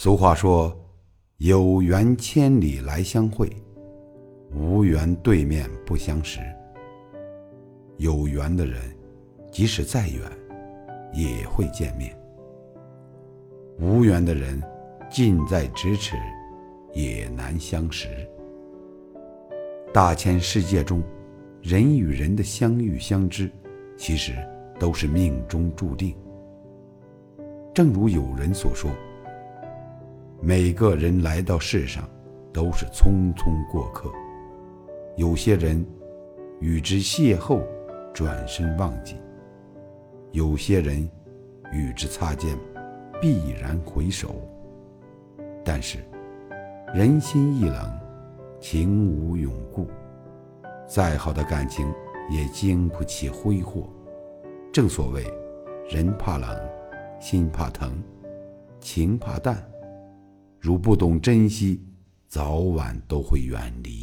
俗话说：“有缘千里来相会，无缘对面不相识。”有缘的人，即使再远，也会见面；无缘的人，近在咫尺，也难相识。大千世界中，人与人的相遇相知，其实都是命中注定。正如有人所说。每个人来到世上，都是匆匆过客。有些人与之邂逅，转身忘记；有些人与之擦肩，必然回首。但是，人心易冷，情无永固。再好的感情，也经不起挥霍。正所谓，人怕冷，心怕疼，情怕淡。如不懂珍惜，早晚都会远离。